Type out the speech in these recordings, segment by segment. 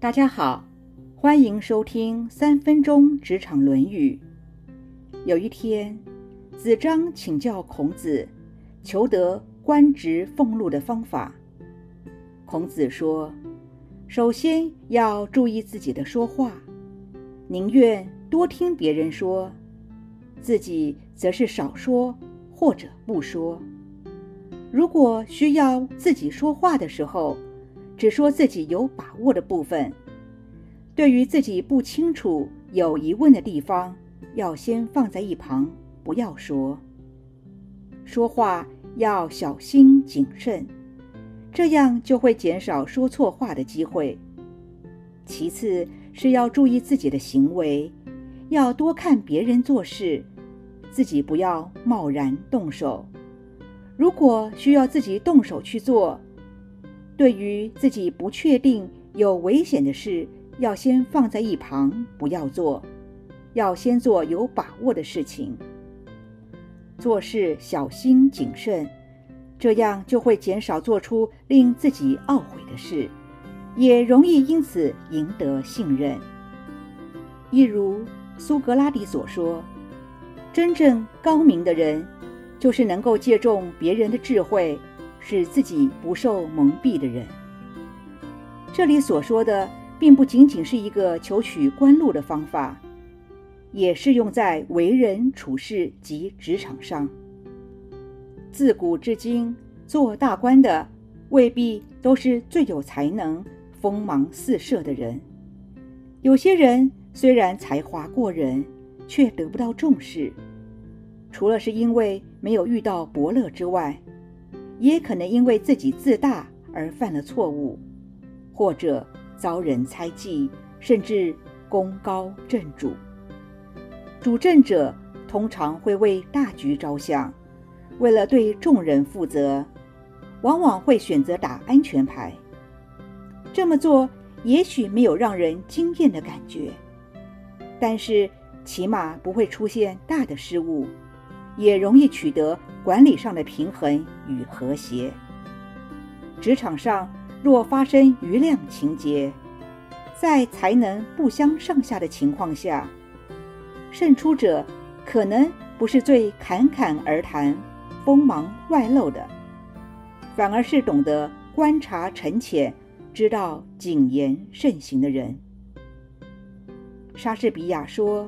大家好，欢迎收听三分钟职场《论语》。有一天，子张请教孔子，求得官职俸禄的方法。孔子说：“首先要注意自己的说话，宁愿多听别人说，自己则是少说或者不说。如果需要自己说话的时候，只说自己有把握的部分。对于自己不清楚、有疑问的地方，要先放在一旁，不要说。说话要小心谨慎。”这样就会减少说错话的机会。其次是要注意自己的行为，要多看别人做事，自己不要贸然动手。如果需要自己动手去做，对于自己不确定、有危险的事，要先放在一旁，不要做，要先做有把握的事情。做事小心谨慎。这样就会减少做出令自己懊悔的事，也容易因此赢得信任。一如苏格拉底所说：“真正高明的人，就是能够借重别人的智慧，使自己不受蒙蔽的人。”这里所说的，并不仅仅是一个求取官禄的方法，也适用在为人处事及职场上。自古至今，做大官的未必都是最有才能、锋芒四射的人。有些人虽然才华过人，却得不到重视。除了是因为没有遇到伯乐之外，也可能因为自己自大而犯了错误，或者遭人猜忌，甚至功高震主。主政者通常会为大局着想。为了对众人负责，往往会选择打安全牌。这么做也许没有让人惊艳的感觉，但是起码不会出现大的失误，也容易取得管理上的平衡与和谐。职场上若发生余量情节，在才能不相上下的情况下，胜出者可能不是最侃侃而谈。锋芒外露的，反而是懂得观察沉潜、知道谨言慎行的人。莎士比亚说：“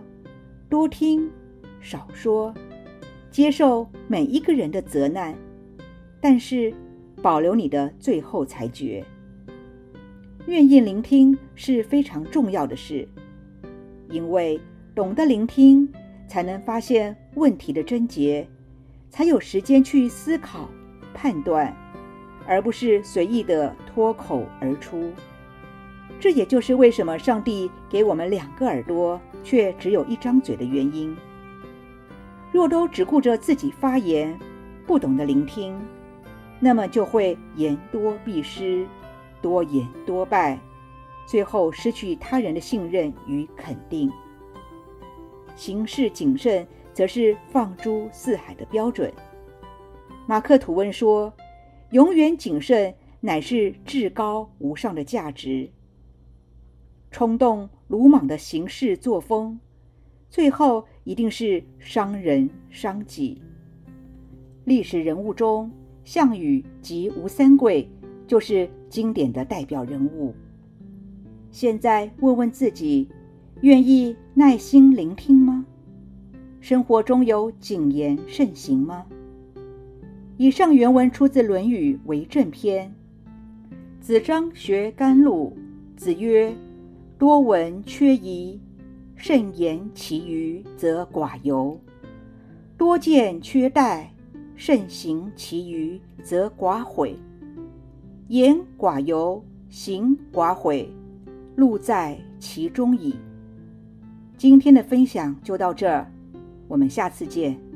多听，少说，接受每一个人的责难，但是保留你的最后裁决。愿意聆听是非常重要的事，因为懂得聆听，才能发现问题的症结。”才有时间去思考、判断，而不是随意的脱口而出。这也就是为什么上帝给我们两个耳朵，却只有一张嘴的原因。若都只顾着自己发言，不懂得聆听，那么就会言多必失，多言多败，最后失去他人的信任与肯定。行事谨慎。则是放诸四海的标准。马克吐温说：“永远谨慎乃是至高无上的价值。”冲动鲁莽的行事作风，最后一定是伤人伤己。历史人物中，项羽及吴三桂就是经典的代表人物。现在问问自己：愿意耐心聆听吗？生活中有谨言慎行吗？以上原文出自《论语·为政篇》。子张学甘露，子曰：“多闻缺仪，慎言其余，则寡尤；多见缺待，慎行其余，则寡悔。言寡尤，行寡悔，路在其中矣。”今天的分享就到这儿。我们下次见。